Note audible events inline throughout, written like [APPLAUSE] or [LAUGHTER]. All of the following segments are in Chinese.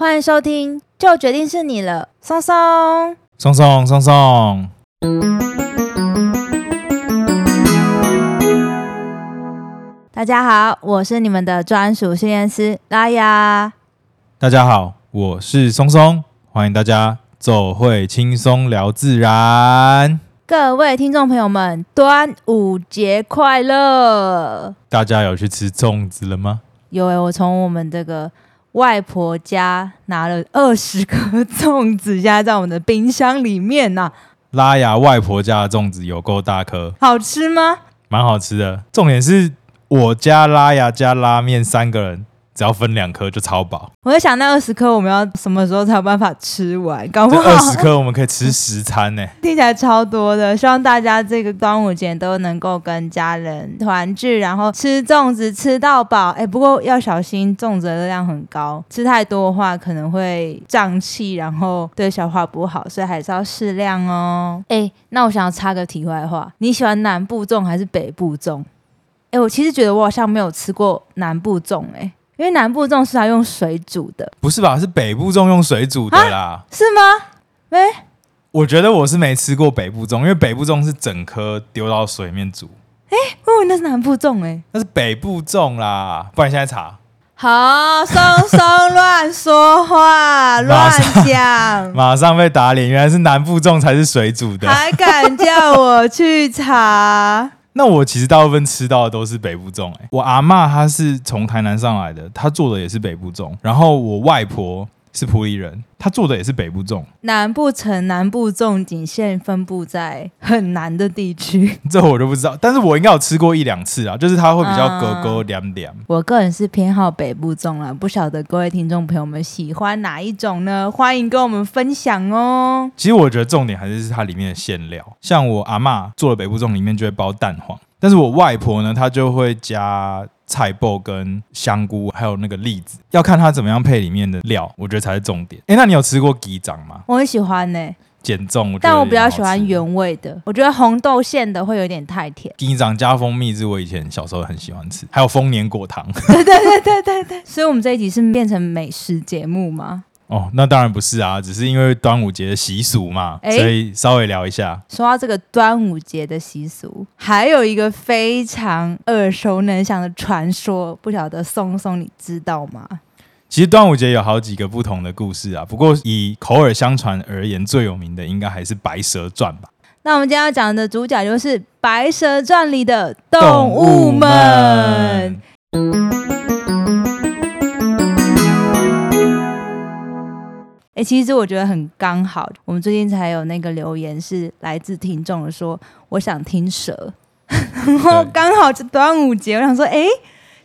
欢迎收听，就决定是你了，松松，松松，松松。大家好，我是你们的专属训练师拉雅。大家好，我是松松，欢迎大家走会轻松聊自然。各位听众朋友们，端午节快乐！大家有去吃粽子了吗？有诶，我从我们这个。外婆家拿了二十颗粽子，压在在我们的冰箱里面呢、啊。拉雅外婆家的粽子有够大颗，好吃吗？蛮好吃的。重点是我家拉雅加拉面三个人。只要分两颗就超饱。我在想，那二十颗我们要什么时候才有办法吃完？搞不好二十颗我们可以吃十餐呢、欸。[LAUGHS] 听起来超多的。希望大家这个端午节都能够跟家人团聚，然后吃粽子吃到饱。哎，不过要小心，粽子的热量很高，吃太多的话可能会胀气，然后对消化不好，所以还是要适量哦。哎，那我想要插个题外话，你喜欢南部粽还是北部粽？哎，我其实觉得我好像没有吃过南部粽，哎。因为南部粽是要用水煮的，不是吧？是北部粽用水煮的啦，是吗？哎，我觉得我是没吃过北部粽，因为北部粽是整颗丢到水里面煮。哎，我以为那是南部粽，哎，那是北部粽啦。不然现在查。好，松松乱说话，[LAUGHS] 乱讲，[LAUGHS] 马上被打脸。原来是南部粽才是水煮的，还敢叫我去查？那我其实大部分吃到的都是北部粽，哎，我阿嬷她是从台南上来的，她做的也是北部粽，然后我外婆。是普里人，他做的也是北部粽。南部城南部粽仅限分布在很南的地区，[LAUGHS] 这我就不知道。但是我应该有吃过一两次啊，就是它会比较格格凉凉。我个人是偏好北部粽啦，不晓得各位听众朋友们喜欢哪一种呢？欢迎跟我们分享哦。其实我觉得重点还是是它里面的馅料，像我阿妈做的北部粽里面就会包蛋黄，但是我外婆呢，她就会加。菜脯跟香菇，还有那个栗子，要看它怎么样配里面的料，我觉得才是重点。哎，那你有吃过鸡掌吗？我很喜欢呢、欸，减重，但我比较喜欢原味的。我觉得红豆馅的会有点太甜。鸡掌加蜂蜜是我以前小时候很喜欢吃，还有丰年果糖。[LAUGHS] 对对对对对对。所以，我们这一集是变成美食节目吗？哦，那当然不是啊，只是因为端午节的习俗嘛，所以稍微聊一下。说到这个端午节的习俗，还有一个非常耳熟能详的传说，不晓得松松你知道吗？其实端午节有好几个不同的故事啊，不过以口耳相传而言，最有名的应该还是《白蛇传》吧。那我们今天要讲的主角就是《白蛇传》里的动物们。哎、欸，其实我觉得很刚好。我们最近才有那个留言是来自听众的说，我想听蛇，[LAUGHS] 然后刚好是端午节，我想说，哎、欸。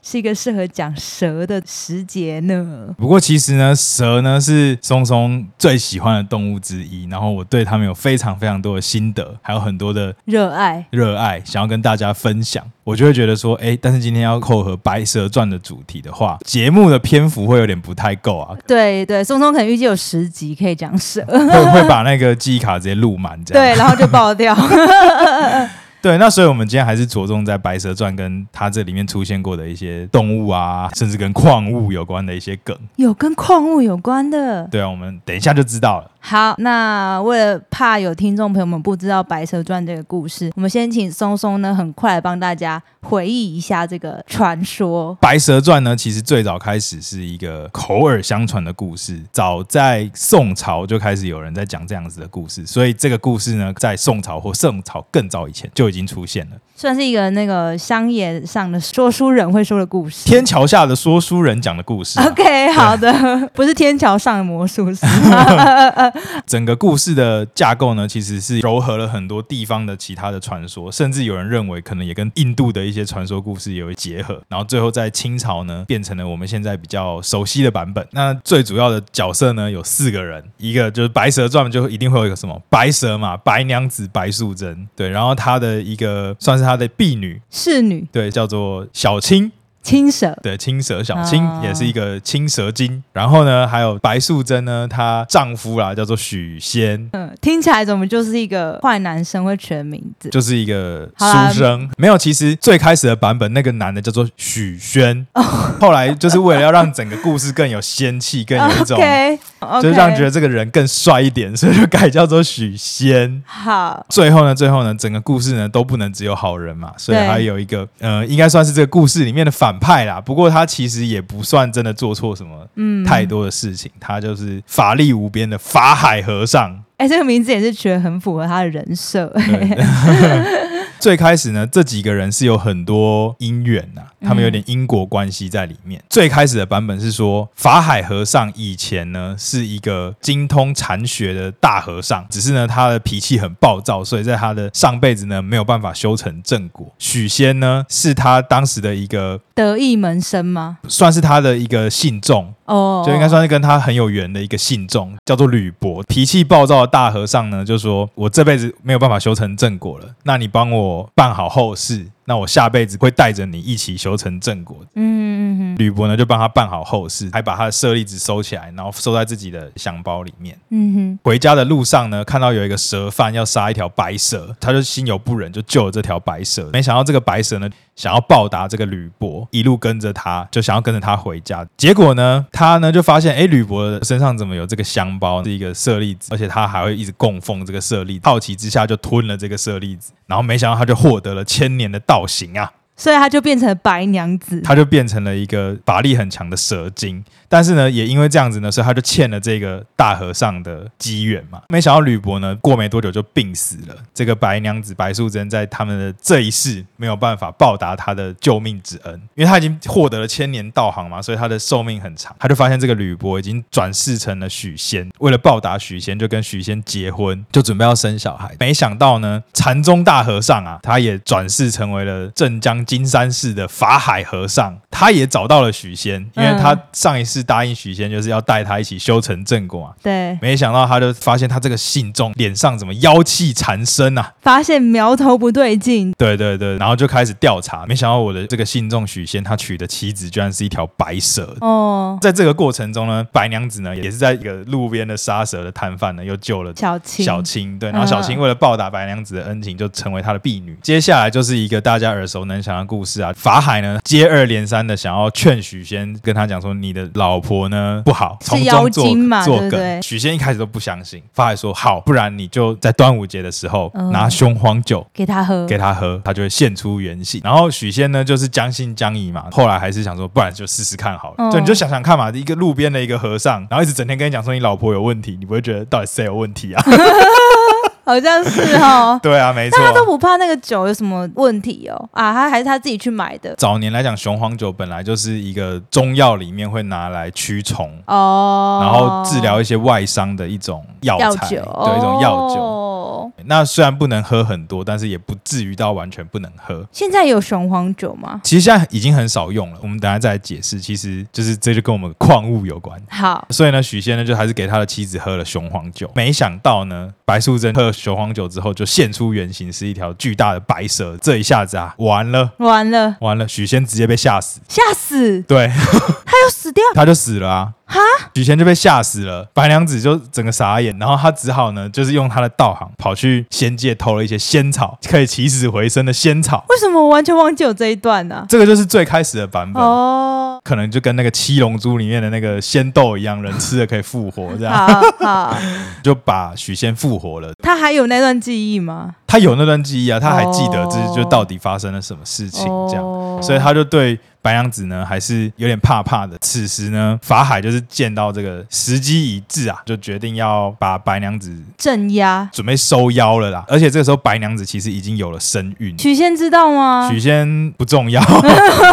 是一个适合讲蛇的时节呢。不过其实呢，蛇呢是松松最喜欢的动物之一。然后我对它们有非常非常多的心得，还有很多的热爱，热爱想要跟大家分享。我就会觉得说，哎，但是今天要扣合《白蛇传》的主题的话，节目的篇幅会有点不太够啊。对对，松松可能预计有十集可以讲蛇，会会把那个记忆卡直接录满，这样 [LAUGHS] 对，然后就爆掉。[LAUGHS] [LAUGHS] 对，那所以我们今天还是着重在《白蛇传》跟它这里面出现过的一些动物啊，甚至跟矿物有关的一些梗，有跟矿物有关的。对啊，我们等一下就知道了。好，那为了怕有听众朋友们不知道《白蛇传》这个故事，我们先请松松呢，很快来帮大家回忆一下这个传说。《白蛇传》呢，其实最早开始是一个口耳相传的故事，早在宋朝就开始有人在讲这样子的故事，所以这个故事呢，在宋朝或宋朝更早以前就已经出现了。算是一个那个商业上的说书人会说的故事，天桥下的说书人讲的故事啊。[LAUGHS] OK，好的，不是天桥上的魔术师。[LAUGHS] 整个故事的架构呢，其实是糅合了很多地方的其他的传说，甚至有人认为可能也跟印度的一些传说故事有结合，然后最后在清朝呢变成了我们现在比较熟悉的版本。那最主要的角色呢有四个人，一个就是《白蛇传》就一定会有一个什么白蛇嘛，白娘子白素贞，对，然后他的一个算是他的婢女。侍女，对，叫做小青。青蛇，对，青蛇小青、哦、也是一个青蛇精。然后呢，还有白素贞呢，她丈夫啦叫做许仙，嗯，听起来怎么就是一个坏男生会取的名字，就是一个书生。没有，其实最开始的版本那个男的叫做许宣，哦、后来就是为了要让整个故事更有仙气，更有一种 [LAUGHS] 就是让觉得这个人更帅一点，所以就改叫做许仙。好，最后呢，最后呢，整个故事呢都不能只有好人嘛，所以还有一个，呃，应该算是这个故事里面的反派啦。不过他其实也不算真的做错什么，嗯，太多的事情。嗯、他就是法力无边的法海和尚。哎，这个名字也是觉得很符合他的人设。[LAUGHS] 最开始呢，这几个人是有很多因缘呐、啊，他们有点因果关系在里面。嗯、最开始的版本是说，法海和尚以前呢是一个精通禅学的大和尚，只是呢他的脾气很暴躁，所以在他的上辈子呢没有办法修成正果。许仙呢是他当时的一个得意门生吗？算是他的一个信众哦，就应该算是跟他很有缘的一个信众，叫做吕伯。脾气暴躁的大和尚呢就说：“我这辈子没有办法修成正果了，那你帮我。”办好后事。那我下辈子会带着你一起修成正果。嗯嗯嗯，吕伯呢就帮他办好后事，还把他的舍利子收起来，然后收在自己的香包里面。嗯哼，回家的路上呢，看到有一个蛇贩要杀一条白蛇，他就心有不忍，就救了这条白蛇。没想到这个白蛇呢，想要报答这个吕伯，一路跟着他，就想要跟着他回家。结果呢，他呢就发现，哎，吕伯身上怎么有这个香包，是一个舍利子，而且他还会一直供奉这个舍利子。好奇之下就吞了这个舍利子，然后没想到他就获得了千年的道。行啊，所以他就变成白娘子，他就变成了一个法力很强的蛇精。但是呢，也因为这样子呢，所以他就欠了这个大和尚的机缘嘛。没想到吕伯呢，过没多久就病死了。这个白娘子白素贞在他们的这一世没有办法报答他的救命之恩，因为他已经获得了千年道行嘛，所以他的寿命很长。他就发现这个吕伯已经转世成了许仙，为了报答许仙，就跟许仙结婚，就准备要生小孩。没想到呢，禅宗大和尚啊，他也转世成为了镇江金山寺的法海和尚，他也找到了许仙，因为他上一次。答应许仙就是要带他一起修成正果啊。对，没想到他就发现他这个信众脸上怎么妖气缠身啊？发现苗头不对劲。对对对，然后就开始调查。没想到我的这个信众许仙，他娶的妻子居然是一条白蛇。哦，在这个过程中呢，白娘子呢也是在一个路边的杀蛇的摊贩呢，又救了小青。小青对，然后小青为了报答白娘子的恩情，就成为他的婢女。接下来就是一个大家耳熟能详的故事啊。法海呢接二连三的想要劝许仙，跟他讲说你的老。婆呢不好，从中作作梗。许仙一开始都不相信，法海说好，不然你就在端午节的时候、嗯、拿雄黄酒给他喝，给他喝，他就会现出原形。然后许仙呢就是将信将疑嘛，后来还是想说，不然就试试看好了。嗯、就你就想想看嘛，一个路边的一个和尚，然后一直整天跟你讲说你老婆有问题，你不会觉得到底谁有问题啊？[LAUGHS] 好像是哦，[LAUGHS] 对啊，没错，但他都不怕那个酒有什么问题哦啊，他还是他自己去买的。早年来讲，雄黄酒本来就是一个中药里面会拿来驱虫哦，然后治疗一些外伤的一种药材，对，一种药酒。哦，那虽然不能喝很多，但是也不至于到完全不能喝。现在有雄黄酒吗？其实现在已经很少用了。我们等下再来解释，其实就是这就跟我们矿物有关。好，所以呢，许仙呢就还是给他的妻子喝了雄黄酒，没想到呢，白素贞喝。雄黄酒之后就现出原形，是一条巨大的白蛇。这一下子啊，完了，完了，完了！许仙直接被吓死，吓死！对，他又死掉，他就死了啊！哈，许仙就被吓死了，白娘子就整个傻眼，然后他只好呢，就是用他的道行跑去仙界偷了一些仙草，可以起死回生的仙草。为什么我完全忘记有这一段呢？这个就是最开始的版本哦，可能就跟那个七龙珠里面的那个仙豆一样，人吃了可以复活，这样。好，好，[LAUGHS] 就把许仙复活了。他还有那段记忆吗？他有那段记忆啊，他还记得这就到底发生了什么事情，这样，所以他就对。白娘子呢，还是有点怕怕的。此时呢，法海就是见到这个时机已至啊，就决定要把白娘子镇压，准备收妖了啦。而且这个时候，白娘子其实已经有了身孕。许仙知道吗？许仙不重要。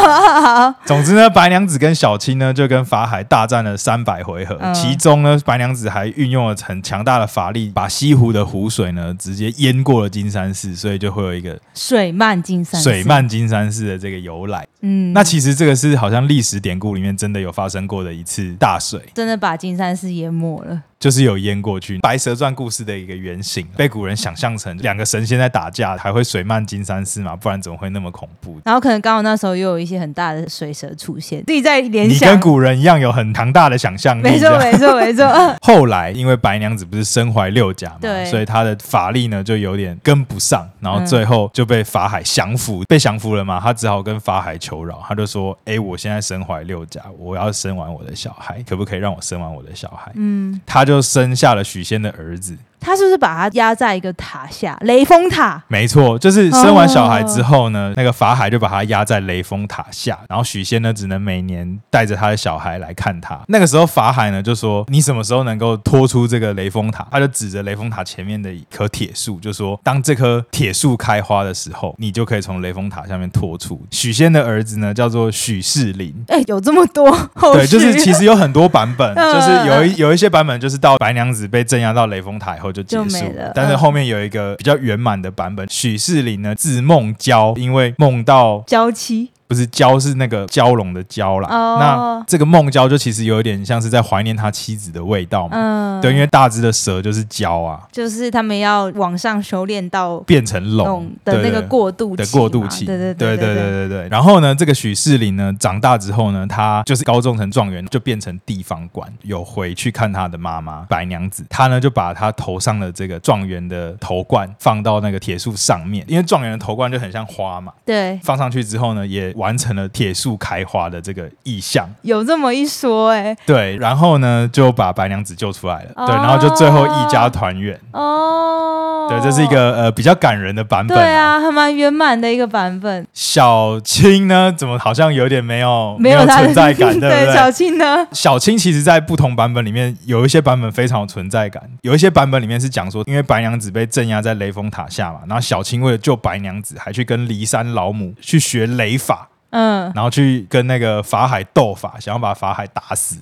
[LAUGHS] 总之呢，白娘子跟小青呢，就跟法海大战了三百回合。嗯、其中呢，白娘子还运用了很强大的法力，把西湖的湖水呢，直接淹过了金山寺，所以就会有一个水漫金山水漫金山寺的这个由来。嗯，那其实。这个是好像历史典故里面真的有发生过的一次大水，真的把金山寺淹没了。就是有淹过去。白蛇传故事的一个原型，被古人想象成两个神仙在打架，还会水漫金山寺嘛，不然怎么会那么恐怖？然后可能刚好那时候又有一些很大的水蛇出现，自己在联想。你跟古人一样有很强大的想象力。没错，没错，没错。[LAUGHS] 后来因为白娘子不是身怀六甲嘛，对，所以她的法力呢就有点跟不上，然后最后就被法海降服，嗯、被降服了嘛，她只好跟法海求饶，她就说：“哎，我现在身怀六甲，我要生完我的小孩，可不可以让我生完我的小孩？”嗯，她就就生下了许仙的儿子。他是不是把他压在一个塔下？雷峰塔？没错，就是生完小孩之后呢，哦、那个法海就把他压在雷峰塔下，然后许仙呢只能每年带着他的小孩来看他。那个时候法海呢就说：“你什么时候能够拖出这个雷峰塔？”他就指着雷峰塔前面的一棵铁树，就说：“当这棵铁树开花的时候，你就可以从雷峰塔下面拖出。”许仙的儿子呢叫做许仕林。[LAUGHS] 哎、欸，有这么多？对，就是其实有很多版本，[LAUGHS] 就是有一有一些版本就是到白娘子被镇压到雷峰塔以后。就结束了，但是后面有一个比较圆满的版本。许仕林呢，字梦娇，因为梦到娇妻。不是蛟，是那个蛟龙的蛟啦。Oh. 那这个梦蛟就其实有点像是在怀念他妻子的味道嘛。嗯，对，因为大只的蛇就是蛟啊，就是他们要往上修炼到变成龙的那个过渡期。的过渡期，对对对对对对对。然后呢，这个许仕林呢，长大之后呢，他就是高中成状元，就变成地方官，有回去看他的妈妈白娘子。他呢就把他头上的这个状元的头冠放到那个铁树上面，因为状元的头冠就很像花嘛。对，放上去之后呢，也。完成了铁树开花的这个意象，有这么一说哎、欸，对，然后呢就把白娘子救出来了，哦、对，然后就最后一家团圆。哦，对，这是一个呃比较感人的版本、啊，对啊，还蛮圆满的一个版本。小青呢，怎么好像有点没有没有存在感，[LAUGHS] 对不对？对小青呢，小青其实在不同版本里面有一些版本非常有存在感，有一些版本里面是讲说，因为白娘子被镇压在雷峰塔下嘛，然后小青为了救白娘子，还去跟骊山老母去学雷法。嗯，然后去跟那个法海斗法，想要把法海打死。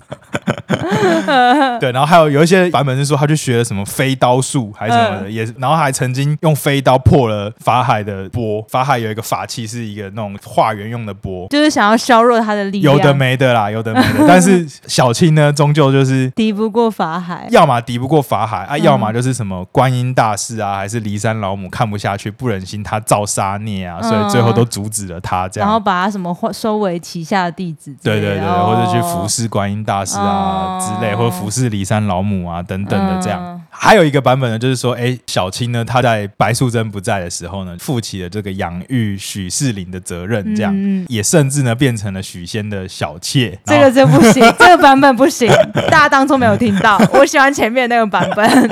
[LAUGHS] 对，然后还有有一些版本是说他去学了什么飞刀术还是什么的，也然后还曾经用飞刀破了法海的钵。法海有一个法器是一个那种化缘用的钵，就是想要削弱他的力量。有的没的啦，有的没的。[LAUGHS] 但是小青呢，终究就是敌不过法海，要么敌不过法海啊，要么就是什么观音大士啊，还是骊山老母看不下去，不忍心他造杀孽啊，所以最后都阻止了他这样，然后把他。什么收为旗下的弟子？对对对，或者去服侍观音大师啊之类，或者服侍骊山老母啊等等的这样。还有一个版本呢，就是说，哎，小青呢，她在白素贞不在的时候呢，负起了这个养育许仕林的责任，这样也甚至呢变成了许仙的小妾。这个真不行，[LAUGHS] 这个版本不行，大家当初没有听到。我喜欢前面那个版本。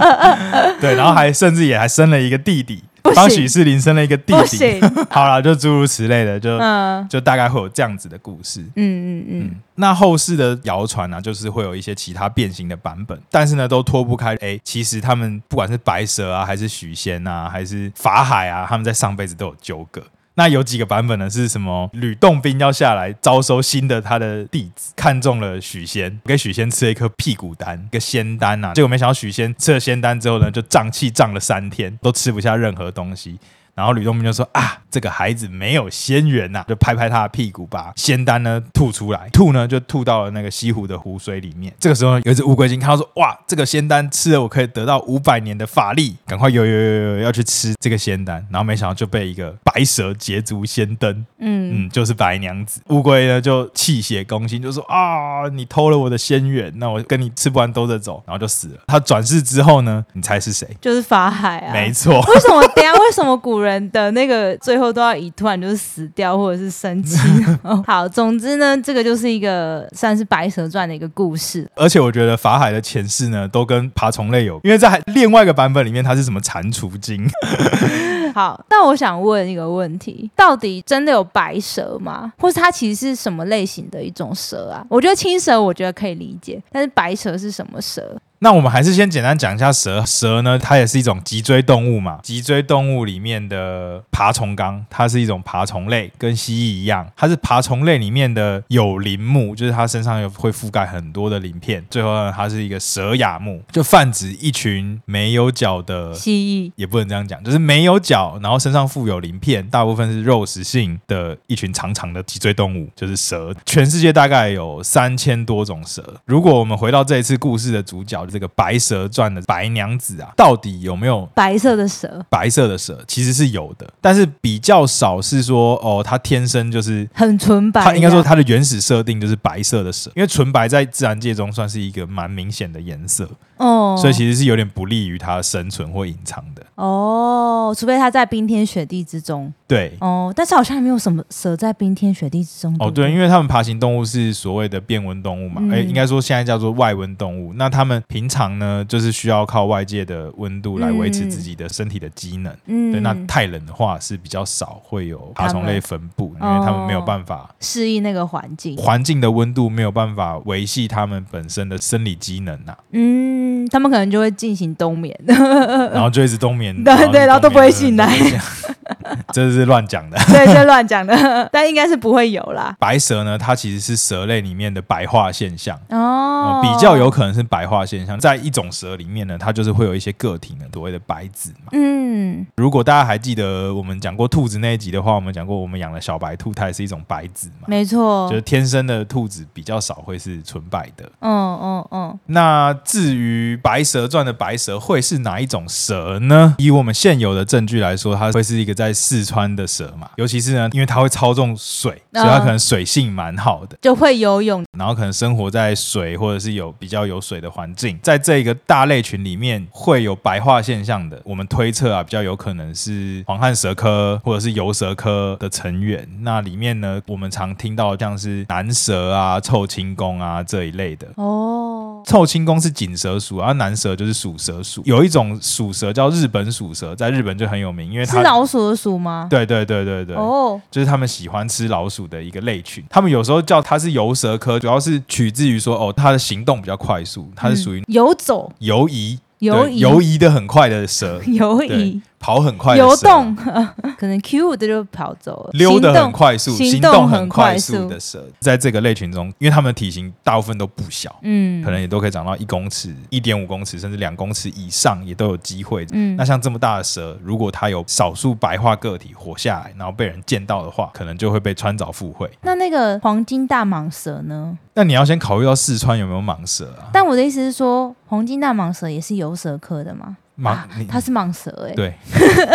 [LAUGHS] 对，然后还甚至也还生了一个弟弟。帮许仕林生了一个弟弟，[LAUGHS] 好了，就诸如此类的，就、嗯、就大概会有这样子的故事。嗯嗯嗯，嗯。那后世的谣传呢，就是会有一些其他变形的版本，但是呢，都脱不开。哎，其实他们不管是白蛇啊，还是许仙啊，还是法海啊，他们在上辈子都有纠葛。那有几个版本呢？是什么？吕洞宾要下来招收新的他的弟子，看中了许仙，给许仙吃了一颗屁股丹，一个仙丹呐、啊。结果没想到许仙吃了仙丹之后呢，就胀气胀了三天，都吃不下任何东西。然后吕洞宾就说啊，这个孩子没有仙缘呐，就拍拍他的屁股，把仙丹呢吐出来，吐呢就吐到了那个西湖的湖水里面。这个时候有一只乌龟精看到说，哇，这个仙丹吃了我可以得到五百年的法力，赶快游游游游要去吃这个仙丹。然后没想到就被一个白蛇捷足先登，嗯嗯，就是白娘子。乌龟呢就气血攻心，就说啊，你偷了我的仙缘，那我跟你吃不完兜着走，然后就死了。他转世之后呢，你猜是谁？就是法海啊，没错。为什么？等下为什么古人？人的那个最后都要以突然就是死掉或者是生气。[LAUGHS] 好，总之呢，这个就是一个算是《白蛇传》的一个故事。而且我觉得法海的前世呢，都跟爬虫类有，因为在另外一个版本里面，它是什么蟾蜍精。[LAUGHS] 好，那我想问一个问题：到底真的有白蛇吗？或是它其实是什么类型的一种蛇啊？我觉得青蛇我觉得可以理解，但是白蛇是什么蛇？那我们还是先简单讲一下蛇。蛇呢，它也是一种脊椎动物嘛。脊椎动物里面的爬虫纲，它是一种爬虫类，跟蜥蜴一样，它是爬虫类里面的有鳞目，就是它身上有会覆盖很多的鳞片。最后呢，它是一个蛇亚目，就泛指一群没有脚的蜥蜴，也不能这样讲，就是没有脚，然后身上附有鳞片，大部分是肉食性的一群长长的脊椎动物，就是蛇。全世界大概有三千多种蛇。如果我们回到这一次故事的主角。这个《白蛇传》的白娘子啊，到底有没有白色的蛇？白色的蛇其实是有的，但是比较少是说哦，它天生就是很纯白。它应该说它的原始设定就是白色的蛇，因为纯白在自然界中算是一个蛮明显的颜色哦，所以其实是有点不利于它生存或隐藏的哦，除非它在冰天雪地之中。对哦，但是好像还没有什么蛇在冰天雪地之中。哦，对，因为他们爬行动物是所谓的变温动物嘛，哎、嗯，应该说现在叫做外温动物。那他们平常呢，就是需要靠外界的温度来维持自己的身体的机能。嗯，对，那太冷的话是比较少会有爬虫类分布，因为他们没有办法适应那个环境，环境的温度没有办法维系他们本身的生理机能呐、啊。嗯，他们可能就会进行冬眠，[LAUGHS] 然后就一直冬眠，对对，然后都不会醒来。[LAUGHS] 这是乱讲的，[LAUGHS] 对，这乱讲的，但应该是不会有啦。白蛇呢，它其实是蛇类里面的白化现象哦、呃，比较有可能是白化现象。在一种蛇里面呢，它就是会有一些个体呢，所谓的白子嘛。嗯，如果大家还记得我们讲过兔子那一集的话，我们讲过我们养了小白兔，它也是一种白子嘛。没错，就是天生的兔子比较少会是纯白的。嗯嗯嗯。那至于《白蛇传》的白蛇会是哪一种蛇呢？以我们现有的证据来说，它会是一个在四川的蛇嘛，尤其是呢，因为它会操纵水，所以它可能水性蛮好的，就会游泳，然后可能生活在水或者是有比较有水的环境，在这个大类群里面会有白化现象的，我们推测啊，比较有可能是黄汉蛇科或者是游蛇科的成员。那里面呢，我们常听到像是南蛇啊、臭青公啊这一类的哦。臭青公是锦蛇属，而南蛇就是属蛇属。有一种属蛇叫日本属蛇，在日本就很有名，因为它是老鼠的鼠吗？对对对对对，哦，就是他们喜欢吃老鼠的一个类群。他们有时候叫它是游蛇科，主要是取自于说，哦，它的行动比较快速，它是属于游走、游移、游移、游移的很快的蛇，[LAUGHS] 游移。跑很快，游动 [LAUGHS] 可能 Q 的就跑走了，溜得很快速，行动很快速的蛇，在这个类群中，因为它们体型大部分都不小，嗯，可能也都可以长到一公尺、一点五公尺，甚至两公尺以上，也都有机会。嗯，那像这么大的蛇，如果它有少数白化个体活下来，然后被人见到的话，可能就会被穿凿附会。那那个黄金大蟒蛇呢？那你要先考虑到四川有没有蟒蛇啊？但我的意思是说，黄金大蟒蛇也是有蛇科的吗？蟒，它是蟒蛇哎、欸。对，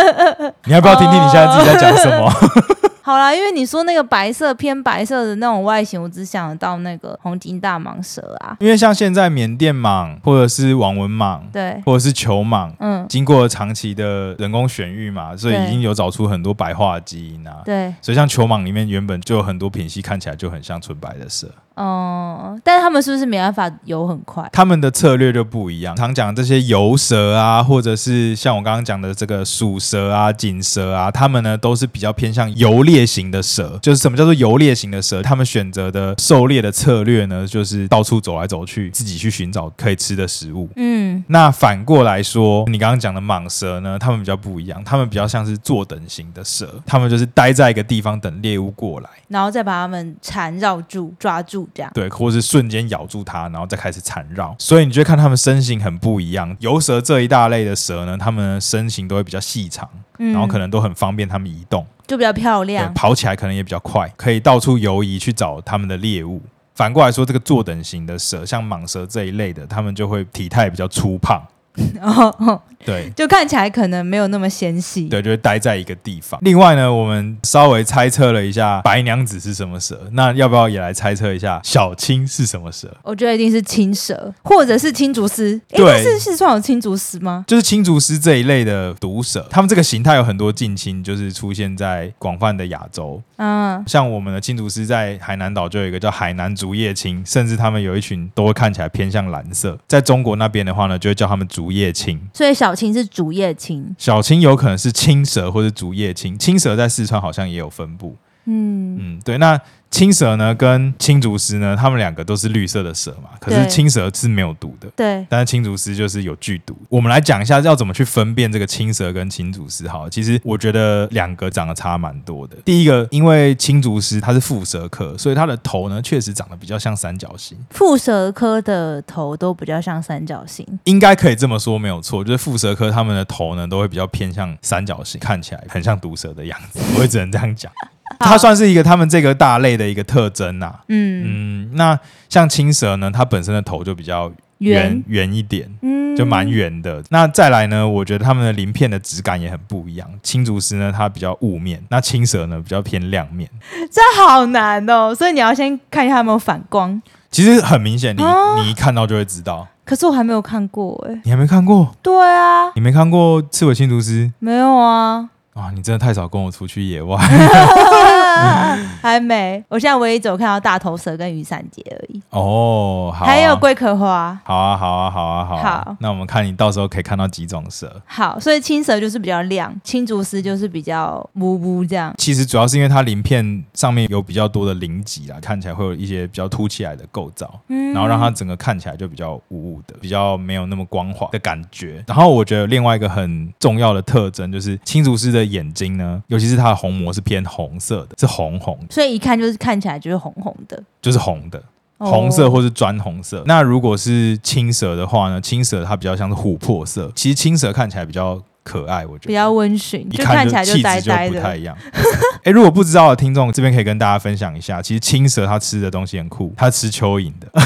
[LAUGHS] 你要不要听听你现在自己在讲什么？[LAUGHS] 好啦，因为你说那个白色偏白色的那种外形，我只想得到那个黄金大蟒蛇啊。因为像现在缅甸蟒或者是网纹蟒，对，或者是球蟒，嗯，经过长期的人工选育嘛，所以已经有找出很多白化基因啊。对，所以像球蟒里面原本就有很多品系看起来就很像纯白的蛇。哦，但是他们是不是没办法游很快？他们的策略就不一样。常讲这些游蛇啊，或者是像我刚刚讲的这个鼠蛇啊、锦蛇啊，他们呢都是比较偏向游猎型的蛇。就是什么叫做游猎型的蛇？他们选择的狩猎的策略呢，就是到处走来走去，自己去寻找可以吃的食物。嗯，那反过来说，你刚刚讲的蟒蛇呢，他们比较不一样，他们比较像是坐等型的蛇，他们就是待在一个地方等猎物过来，然后再把它们缠绕住、抓住。这样对，或是瞬间咬住它，然后再开始缠绕。所以你就会看它们身形很不一样。游蛇这一大类的蛇呢，它们身形都会比较细长，嗯、然后可能都很方便它们移动，就比较漂亮。跑起来可能也比较快，可以到处游移去找它们的猎物。反过来说，这个坐等型的蛇，像蟒蛇这一类的，它们就会体态比较粗胖。[LAUGHS] 哦，对，就看起来可能没有那么纤细，对，就会待在一个地方。另外呢，我们稍微猜测了一下白娘子是什么蛇，那要不要也来猜测一下小青是什么蛇？我觉得一定是青蛇，或者是青竹丝。对，是四川有青竹丝吗？就是青竹丝这一类的毒蛇，它们这个形态有很多近亲，就是出现在广泛的亚洲。嗯，像我们的青竹丝在海南岛就有一个叫海南竹叶青，甚至他们有一群都会看起来偏向蓝色。在中国那边的话呢，就会叫他们竹。竹叶青，所以小青是竹叶青，小青有可能是青蛇或者竹叶青，青蛇在四川好像也有分布。嗯嗯，对，那。青蛇呢，跟青竹丝呢，它们两个都是绿色的蛇嘛。可是青蛇是没有毒的，对。但是青竹丝就是有剧毒。我们来讲一下要怎么去分辨这个青蛇跟青竹丝。好，其实我觉得两个长得差蛮多的。第一个，因为青竹丝它是腹蛇科，所以它的头呢确实长得比较像三角形。腹蛇科的头都比较像三角形，应该可以这么说没有错。就是腹蛇科它们的头呢都会比较偏向三角形，看起来很像毒蛇的样子。我也只能这样讲。[LAUGHS] 它算是一个他们这个大类的一个特征呐、啊。嗯嗯，那像青蛇呢，它本身的头就比较圆圆一点，嗯，就蛮圆的。那再来呢，我觉得它们的鳞片的质感也很不一样。青竹丝呢，它比较雾面；那青蛇呢，比较偏亮面。[LAUGHS] 这好难哦，所以你要先看一下它有没有反光。其实很明显，你、哦、你一看到就会知道。可是我还没有看过哎，你还没看过？对啊，你没看过刺猬青竹丝？没有啊。啊，你真的太少跟我出去野外。[LAUGHS] [LAUGHS] 还没，我现在唯一只有看到大头蛇跟雨伞节而已。哦，好啊，还有龟壳花。好啊，好啊，好啊，好啊。好，那我们看你到时候可以看到几种蛇。好，所以青蛇就是比较亮，青竹丝就是比较乌乌这样。其实主要是因为它鳞片上面有比较多的鳞脊啦，看起来会有一些比较凸起来的构造，嗯，然后让它整个看起来就比较雾雾的，比较没有那么光滑的感觉。然后我觉得另外一个很重要的特征就是青竹丝的眼睛呢，尤其是它的虹膜是偏红色的，是红红的。所以一看就是看起来就是红红的，就是红的，红色或是砖红色。那如果是青蛇的话呢？青蛇它比较像是琥珀色。其实青蛇看起来比较可爱，我觉得比较温驯，就看起来就呆呆的，不太一样。[LAUGHS] 哎，如果不知道的听众，这边可以跟大家分享一下，其实青蛇它吃的东西很酷，它吃蚯蚓的。[LAUGHS]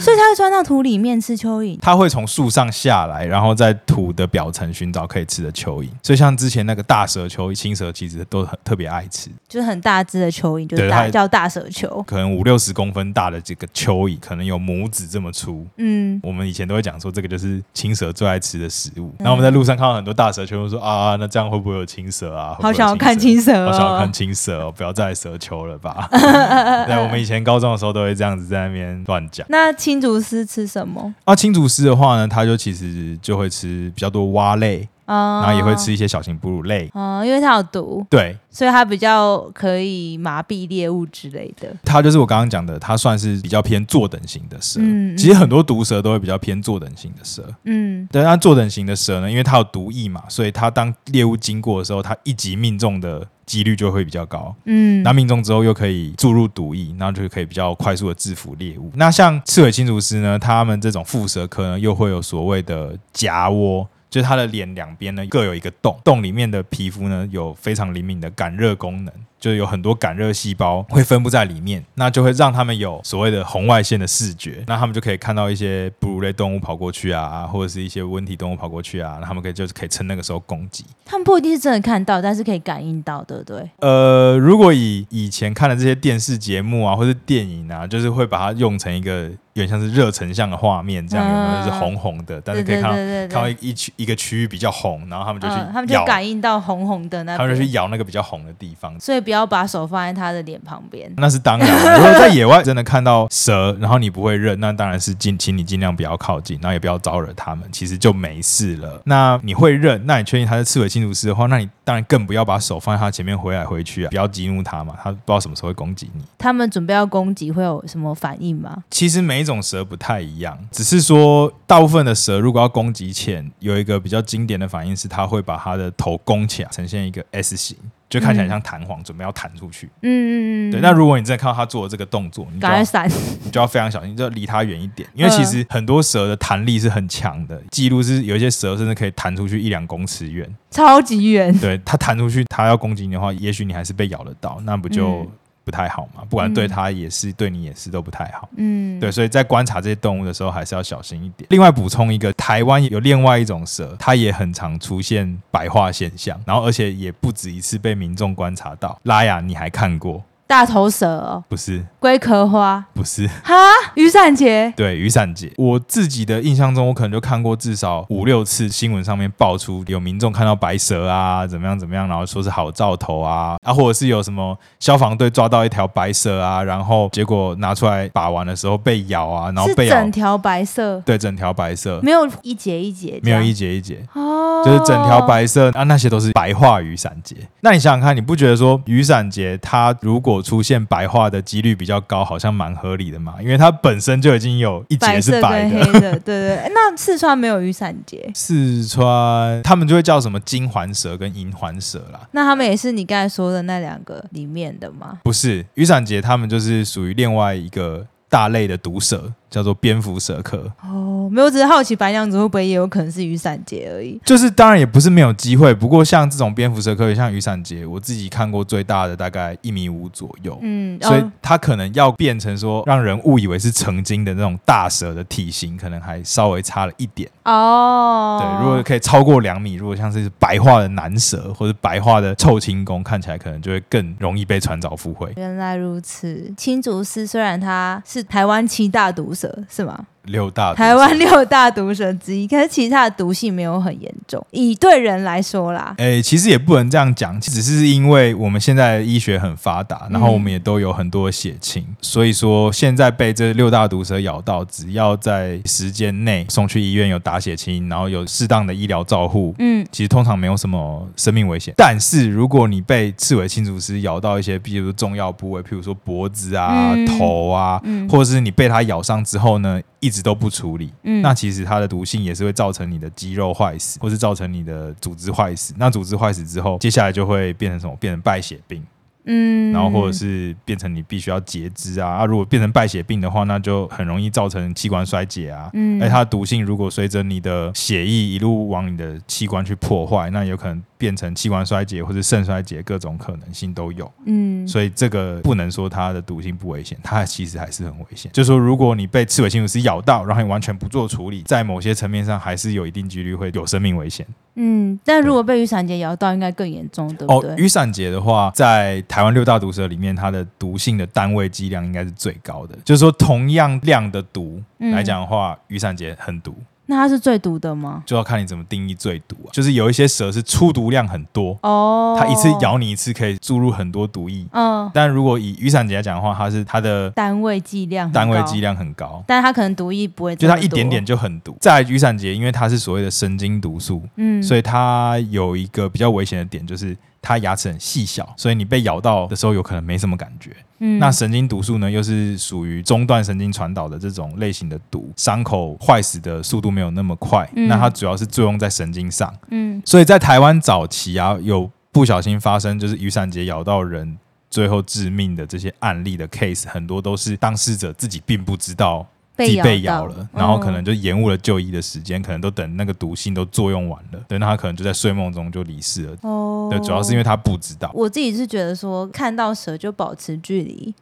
所以它会钻到土里面吃蚯蚓，它会从树上下来，然后在土的表层寻找可以吃的蚯蚓。所以像之前那个大蛇蚯蚓、青蛇，其实都很特别爱吃，就是很大只的蚯蚓，就是大叫大蛇球，可能五六十公分大的这个蚯蚓，可能有拇指这么粗。嗯，我们以前都会讲说这个就是青蛇最爱吃的食物。然后我们在路上看到很多大蛇全部，说啊，那这样会不会有青蛇啊？好想要看青蛇，好想要看青蛇哦！不要再蛇球了吧？[LAUGHS] 对，我们以前高中的时候都会这样子在那边乱讲。那青竹丝吃什么？啊，青竹丝的话呢，它就其实就会吃比较多蛙类。然后也会吃一些小型哺乳类，哦，因为它有毒，对，所以它比较可以麻痹猎物之类的。它就是我刚刚讲的，它算是比较偏坐等型的蛇。嗯，其实很多毒蛇都会比较偏坐等型的蛇。嗯，对，那坐等型的蛇呢，因为它有毒液嘛，所以它当猎物经过的时候，它一击命中的几率就会比较高。嗯，那命中之后又可以注入毒液，然后就可以比较快速的制服猎物。那像刺尾青竹师呢，他们这种腹蛇科呢，又会有所谓的夹窝。就是它的脸两边呢，各有一个洞，洞里面的皮肤呢，有非常灵敏的感热功能。就有很多感热细胞会分布在里面，那就会让他们有所谓的红外线的视觉，那他们就可以看到一些哺乳类动物跑过去啊，或者是一些温体动物跑过去啊，那他们可以就是可以趁那个时候攻击。他们不一定是真的看到，但是可以感应到，对不对？呃，如果以以前看的这些电视节目啊，或是电影啊，就是会把它用成一个有点像是热成像的画面，这样有没有？就是红红的，但是可以看到看到一区一个区域比较红，然后他们就去咬，他们就感应到红红的那，他们就去咬那个比较红的地方，所以。不要把手放在它的脸旁边，那是当然。[LAUGHS] 如果在野外真的看到蛇，然后你不会认，那当然是尽，请你尽量不要靠近，然后也不要招惹它们，其实就没事了。那你会认，那你确定它是刺尾青竹丝的话，那你当然更不要把手放在它前面回来回去啊，不要激怒它嘛，它不知道什么时候会攻击你。他们准备要攻击会有什么反应吗？其实每一种蛇不太一样，只是说大部分的蛇如果要攻击前，有一个比较经典的反应是，它会把它的头弓起来，呈现一个 S 型。就看起来像弹簧，嗯、准备要弹出去。嗯嗯嗯。对，那如果你真的看到它做的这个动作，你就要闪，[LAUGHS] 你就要非常小心，就离它远一点。因为其实很多蛇的弹力是很强的，记录是有一些蛇甚至可以弹出去一两公尺远，超级远。对，它弹出去，它要攻击你的话，也许你还是被咬得到，那不就？嗯不太好嘛，不管对它也是，嗯、对你也是都不太好。嗯，对，所以在观察这些动物的时候，还是要小心一点。另外补充一个，台湾有另外一种蛇，它也很常出现白化现象，然后而且也不止一次被民众观察到。拉雅，你还看过？大头蛇哦，不是。龟壳花，不是。哈，雨伞节，对，雨伞节。我自己的印象中，我可能就看过至少五六次新闻上面爆出有民众看到白蛇啊，怎么样怎么样，然后说是好兆头啊，啊，或者是有什么消防队抓到一条白蛇啊，然后结果拿出来把玩的时候被咬啊，然后被咬整条白色，对，整条白色，没有一节一节，没有一节一节，哦，就是整条白色啊，那些都是白化雨伞节。那你想想看，你不觉得说雨伞节它如果出现白化的几率比较高，好像蛮合理的嘛，因为它本身就已经有一节是白的，白色跟黑的，[LAUGHS] 对对。那四川没有雨伞节，四川他们就会叫什么金环蛇跟银环蛇啦。那他们也是你刚才说的那两个里面的吗？不是，雨伞节他们就是属于另外一个大类的毒蛇，叫做蝙蝠蛇科。哦。哦，没有，只是好奇白娘子会不会也有可能是雨伞节而已。就是当然也不是没有机会，不过像这种蝙蝠蛇科学，像雨伞节，我自己看过最大的大概一米五左右，嗯，所以它可能要变成说让人误以为是曾经的那种大蛇的体型，可能还稍微差了一点哦。对，如果可以超过两米，如果像是白化的南蛇或者白化的臭青公，看起来可能就会更容易被传召附会。原来如此，青竹丝虽然它是台湾七大毒蛇，是吗？六大台湾六大毒蛇之一，可是其他的毒性没有很严重。以对人来说啦，哎、欸，其实也不能这样讲，只是因为我们现在医学很发达，然后我们也都有很多血清，嗯、所以说现在被这六大毒蛇咬到，只要在时间内送去医院有打血清，然后有适当的医疗照护，嗯，其实通常没有什么生命危险。但是如果你被刺猬青竹丝咬到一些，比如重要部位，譬如说脖子啊、嗯、头啊，嗯、或者是你被它咬伤之后呢，一直都不处理，嗯，那其实它的毒性也是会造成你的肌肉坏死，或是造成你的组织坏死。那组织坏死之后，接下来就会变成什么？变成败血病，嗯，然后或者是变成你必须要截肢啊。啊，如果变成败血病的话，那就很容易造成器官衰竭啊。嗯，而它的毒性如果随着你的血液一路往你的器官去破坏，那有可能。变成器官衰竭或者肾衰竭，各种可能性都有。嗯，所以这个不能说它的毒性不危险，它其实还是很危险。就是说，如果你被刺尾青竹丝咬到，然后你完全不做处理，在某些层面上还是有一定几率会有生命危险。嗯，但如果被雨伞节咬到，应该更严重，对不对？哦，雨伞节的话，在台湾六大毒蛇里面，它的毒性的单位剂量应该是最高的。就是说，同样量的毒来讲的话，嗯，雨伞节很毒。那它是最毒的吗？就要看你怎么定义最毒啊。就是有一些蛇是出毒量很多哦，它一次咬你一次可以注入很多毒液。嗯，但如果以雨伞节来讲的话，它是它的单位剂量单位剂量很高，但它可能毒液不会，就它一点点就很毒。在雨伞节，因为它是所谓的神经毒素，嗯，所以它有一个比较危险的点就是。它牙齿很细小，所以你被咬到的时候有可能没什么感觉。嗯，那神经毒素呢，又是属于中段神经传导的这种类型的毒，伤口坏死的速度没有那么快。嗯，那它主要是作用在神经上。嗯，所以在台湾早期啊，有不小心发生就是雨伞节咬到人最后致命的这些案例的 case，很多都是当事者自己并不知道。自己被咬了，然后可能就延误了就医的时间，嗯、可能都等那个毒性都作用完了，对，那他可能就在睡梦中就离世了。哦，对，主要是因为他不知道。我自己是觉得说，看到蛇就保持距离，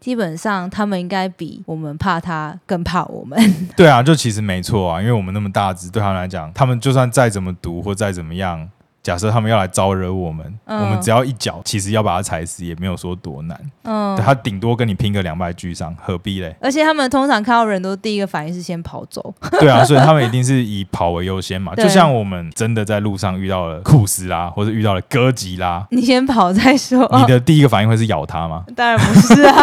基本上他们应该比我们怕它更怕我们。[LAUGHS] 对啊，就其实没错啊，因为我们那么大只，对他们来讲，他们就算再怎么毒或再怎么样。假设他们要来招惹我们，嗯、我们只要一脚，其实要把它踩死也没有说多难。嗯，他顶多跟你拼个两败俱伤，何必嘞？而且他们通常看到人都第一个反应是先跑走。[LAUGHS] 对啊，所以他们一定是以跑为优先嘛。[LAUGHS] 就像我们真的在路上遇到了库斯拉，或者遇到了哥吉拉，你先跑再说。你的第一个反应会是咬他吗？当然不是啊。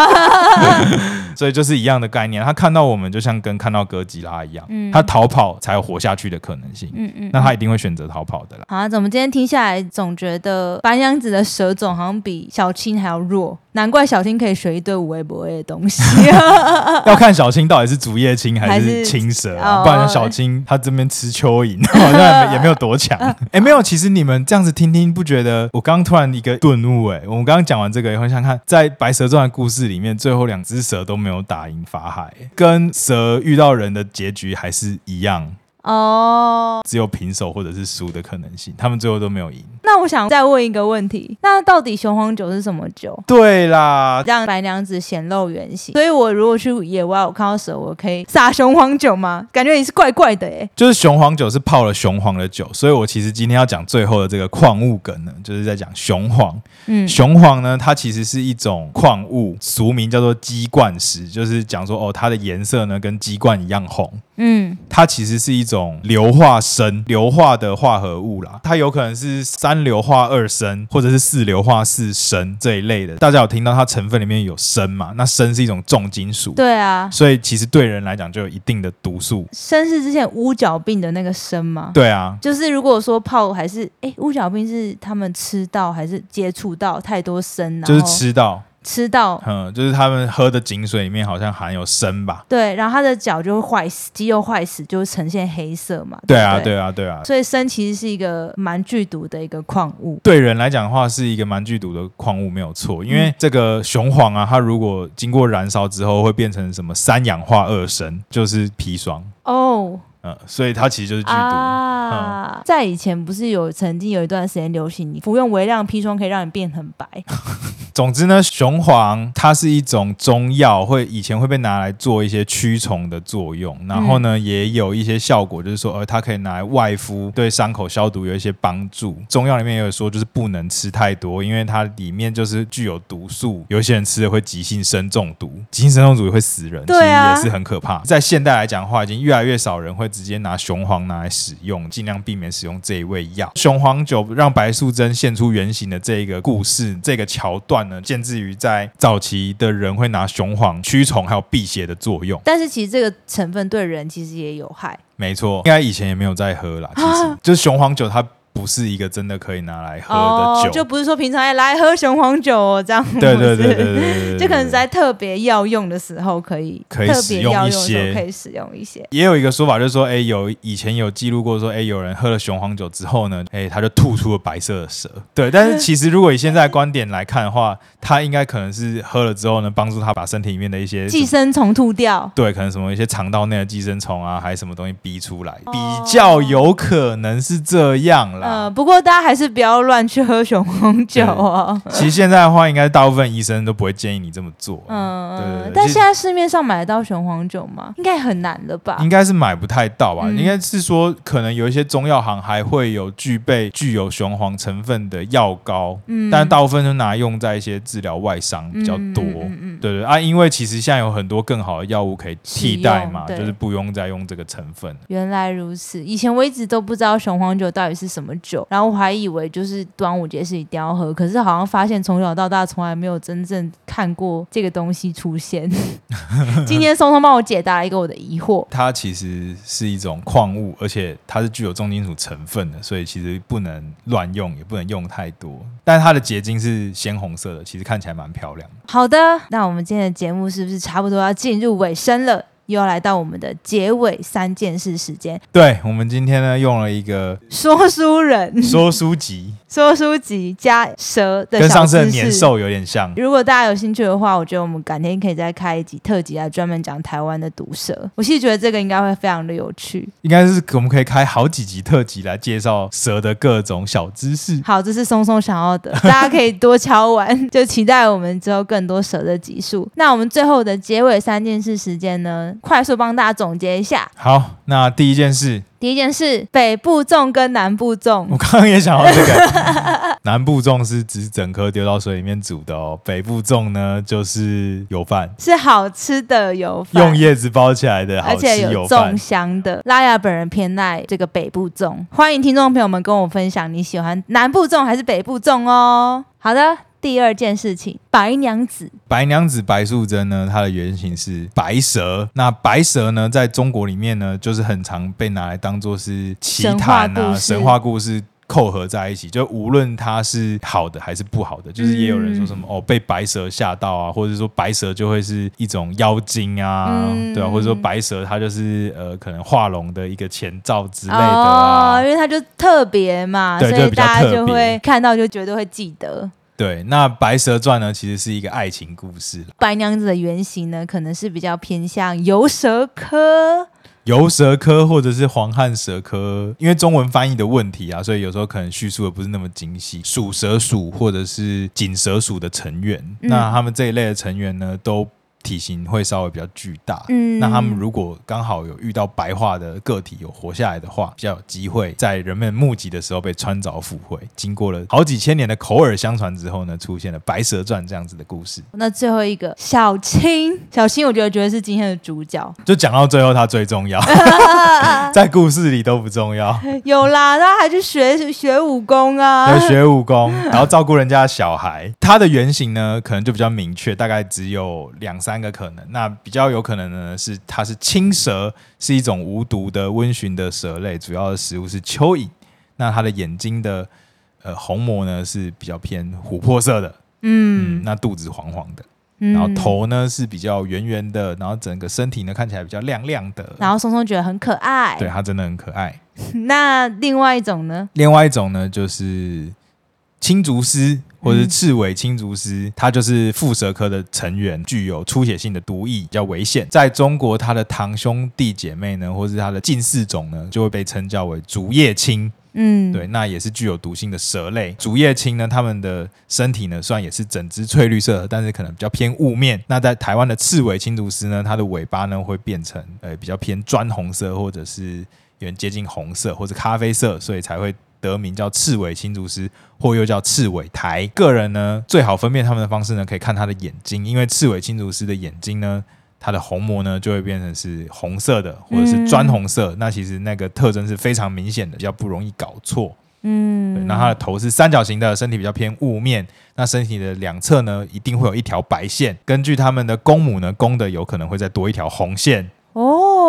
[LAUGHS] 所以就是一样的概念，他看到我们就像跟看到哥吉拉一样，嗯、他逃跑才有活下去的可能性。嗯嗯，那他一定会选择逃跑的啦。好啊，怎么今天？听下来总觉得白娘子的蛇种好像比小青还要弱，难怪小青可以学一堆无微不微的东西。[LAUGHS] [LAUGHS] 要看小青到底是竹叶青还是青蛇，不然小青他这边吃蚯蚓 [LAUGHS] 好像也没有多强。哎、欸，没有，其实你们这样子听听，不觉得我刚突然一个顿悟？哎，我们刚刚讲完这个以后，想看在白蛇传的故事里面，最后两只蛇都没有打赢法海，跟蛇遇到人的结局还是一样。哦，oh, 只有平手或者是输的可能性，他们最后都没有赢。那我想再问一个问题，那到底雄黄酒是什么酒？对啦，让白娘子显露原形。所以我如果去野外，我看到蛇，我可以撒雄黄酒吗？感觉也是怪怪的哎。就是雄黄酒是泡了雄黄的酒，所以我其实今天要讲最后的这个矿物梗呢，就是在讲雄黄。嗯，雄黄呢，它其实是一种矿物，俗名叫做鸡冠石，就是讲说哦，它的颜色呢跟鸡冠一样红。嗯，它其实是一种硫化砷，硫化的化合物啦。它有可能是三硫化二砷，或者是四硫化四砷这一类的。大家有听到它成分里面有砷嘛？那砷是一种重金属。对啊，所以其实对人来讲就有一定的毒素。砷是之前乌角病的那个砷吗？对啊，就是如果说泡还是哎乌角病是他们吃到还是接触到太多砷，就是吃到。吃到，嗯，就是他们喝的井水里面好像含有砷吧？对，然后他的脚就会坏死，肌肉坏死就会呈现黑色嘛。对啊，对啊，对啊。所以砷其实是一个蛮剧毒的一个矿物。对人来讲的话，是一个蛮剧毒的矿物，没有错。因为这个雄黄啊，它如果经过燃烧之后，会变成什么三氧化二砷，就是砒霜。哦。嗯，所以它其实就是剧毒啊。嗯、在以前不是有曾经有一段时间流行，你服用微量砒霜可以让你变很白。[LAUGHS] 总之呢，雄黄它是一种中药，会以前会被拿来做一些驱虫的作用，然后呢，嗯、也有一些效果，就是说，呃，它可以拿来外敷，对伤口消毒有一些帮助。中药里面也有说，就是不能吃太多，因为它里面就是具有毒素，有些人吃了会急性砷中毒，急性砷中毒也会死人，对啊、其实也是很可怕。在现代来讲的话，已经越来越少人会直接拿雄黄拿来使用，尽量避免使用这一味药。雄黄酒让白素贞现出原形的这一个故事，这个桥段。呢，建制于在早期的人会拿雄黄驱虫，还有辟邪的作用。但是其实这个成分对人其实也有害。没错，应该以前也没有在喝啦。其实 [LAUGHS] 就是雄黄酒，它。不是一个真的可以拿来喝的酒，哦、就不是说平常哎来喝雄黄酒哦，这样。[LAUGHS] 对对对对对，对，对，就可能在特别要用的时候可以，可以使用一些，可以使用一些。也有一个说法，就是说，哎，有以前有记录过说，哎，有人喝了雄黄酒之后呢，哎，他就吐出了白色的蛇。对，但是 [LAUGHS] 其实如果以现在观点来看的话，他应该可能是喝了之后呢，帮助他把身体里面的一些寄生虫吐掉。对，可能什么一些肠道内的寄生虫啊，还是什么东西逼出来，比较有可能是这样啦。呃，不过大家。还是不要乱去喝雄黄酒哦。其实现在的话，应该大部分医生都不会建议你这么做。嗯，对。但现在市面上买得到雄黄酒吗？应该很难了吧？应该是买不太到吧？嗯、应该是说，可能有一些中药行还会有具备具有雄黄成分的药膏。嗯。但大部分都拿来用在一些治疗外伤比较多。嗯对对啊，因为其实现在有很多更好的药物可以替代嘛，就是不用再用这个成分。原来如此，以前我一直都不知道雄黄酒到底是什么酒，然后我还。以为就是端午节是一定要喝，可是好像发现从小到大从来没有真正看过这个东西出现。[LAUGHS] 今天松松帮我解答了一个我的疑惑。它其实是一种矿物，而且它是具有重金属成分的，所以其实不能乱用，也不能用太多。但是它的结晶是鲜红色的，其实看起来蛮漂亮的。好的，那我们今天的节目是不是差不多要进入尾声了？又要来到我们的结尾三件事时间。对，我们今天呢，用了一个说书人说书集。说书集 [LAUGHS] 加蛇的跟上次的年兽有点像。如果大家有兴趣的话，我觉得我们改天可以再开一集特辑来专门讲台湾的毒蛇。我其实觉得这个应该会非常的有趣。应该是我们可以开好几集特辑来介绍蛇的各种小知识。好，这是松松想要的，大家可以多敲完，[LAUGHS] 就期待我们之后更多蛇的集数。那我们最后的结尾三件事时间呢，快速帮大家总结一下。好，那第一件事。第一件事，北部粽跟南部粽。我刚刚也想到这个，[LAUGHS] 南部粽是指整颗丢到水里面煮的哦，北部粽呢就是油饭，是好吃的油饭，用叶子包起来的，好吃，而且有粽香的。拉雅本人偏爱这个北部粽，欢迎听众朋友们跟我分享你喜欢南部粽还是北部粽哦。好的。第二件事情，白娘子，白娘子白素贞呢，她的原型是白蛇。那白蛇呢，在中国里面呢，就是很常被拿来当做是奇谈啊，神话故事扣合在一起。就无论它是好的还是不好的，就是也有人说什么、嗯、哦，被白蛇吓到啊，或者说白蛇就会是一种妖精啊，嗯、对啊，或者说白蛇它就是呃，可能化龙的一个前兆之类的啊，哦、因为它就特别嘛，所以大家就会看到就绝对会记得。对，那《白蛇传》呢，其实是一个爱情故事。白娘子的原型呢，可能是比较偏向游蛇科，游蛇科或者是黄汉蛇科，因为中文翻译的问题啊，所以有时候可能叙述的不是那么精细。属蛇属或者是锦蛇属的成员，嗯、那他们这一类的成员呢，都。体型会稍微比较巨大，嗯，那他们如果刚好有遇到白化的个体有活下来的话，比较有机会在人们目击的时候被穿凿附会。经过了好几千年的口耳相传之后呢，出现了《白蛇传》这样子的故事。那最后一个小青，小青，我觉得觉得是今天的主角。就讲到最后，他最重要，[LAUGHS] 在故事里都不重要。有啦，他还去学学武功啊，对，学武功，然后照顾人家的小孩。他的原型呢，可能就比较明确，大概只有两三。三个可能，那比较有可能的呢是，它是青蛇，是一种无毒的温驯的蛇类，主要的食物是蚯蚓。那它的眼睛的呃虹膜呢是比较偏琥珀色的，嗯，嗯，那肚子黄黄的。嗯然后头呢是比较圆圆的，然后整个身体呢看起来比较亮亮的。然后松松觉得很可爱，对，它真的很可爱。[LAUGHS] 那另外一种呢？另外一种呢就是青竹丝或者是赤尾青竹丝，它就是蝮蛇科的成员，具有出血性的毒液，比较危险。在中国，它的堂兄弟姐妹呢，或是它的近似种呢，就会被称叫为竹叶青。嗯，对，那也是具有毒性的蛇类。竹叶青呢，它们的身体呢，虽然也是整只翠绿色的，但是可能比较偏雾面。那在台湾的赤尾青竹丝呢，它的尾巴呢会变成呃比较偏砖红色，或者是有点接近红色或者咖啡色，所以才会得名叫赤尾青竹丝，或又叫赤尾台。个人呢，最好分辨它们的方式呢，可以看它的眼睛，因为赤尾青竹丝的眼睛呢。它的虹膜呢，就会变成是红色的，或者是砖红色。嗯、那其实那个特征是非常明显的，比较不容易搞错。嗯，那它的头是三角形的，身体比较偏雾面。那身体的两侧呢，一定会有一条白线。根据他们的公母呢，公的有可能会再多一条红线。哦，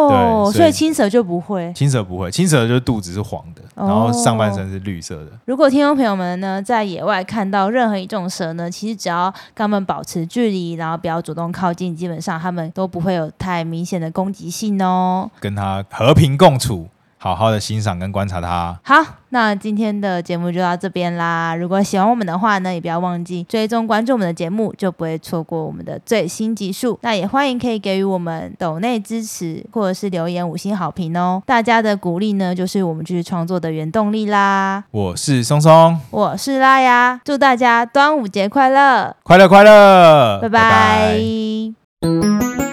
对，所以，青蛇就不会，青蛇不会，青蛇就是肚子是黄的，然后上半身是绿色的。如果听众朋友们呢，在野外看到任何一种蛇呢，其实只要跟它们保持距离，然后不要主动靠近，基本上它们都不会有太明显的攻击性哦。跟它和平共处。好好的欣赏跟观察它。好，那今天的节目就到这边啦。如果喜欢我们的话呢，也不要忘记追踪关注我们的节目，就不会错过我们的最新集数。那也欢迎可以给予我们抖内支持，或者是留言五星好评哦。大家的鼓励呢，就是我们继续创作的原动力啦。我是松松，我是拉雅，祝大家端午节快乐，快乐快乐，拜拜。拜拜。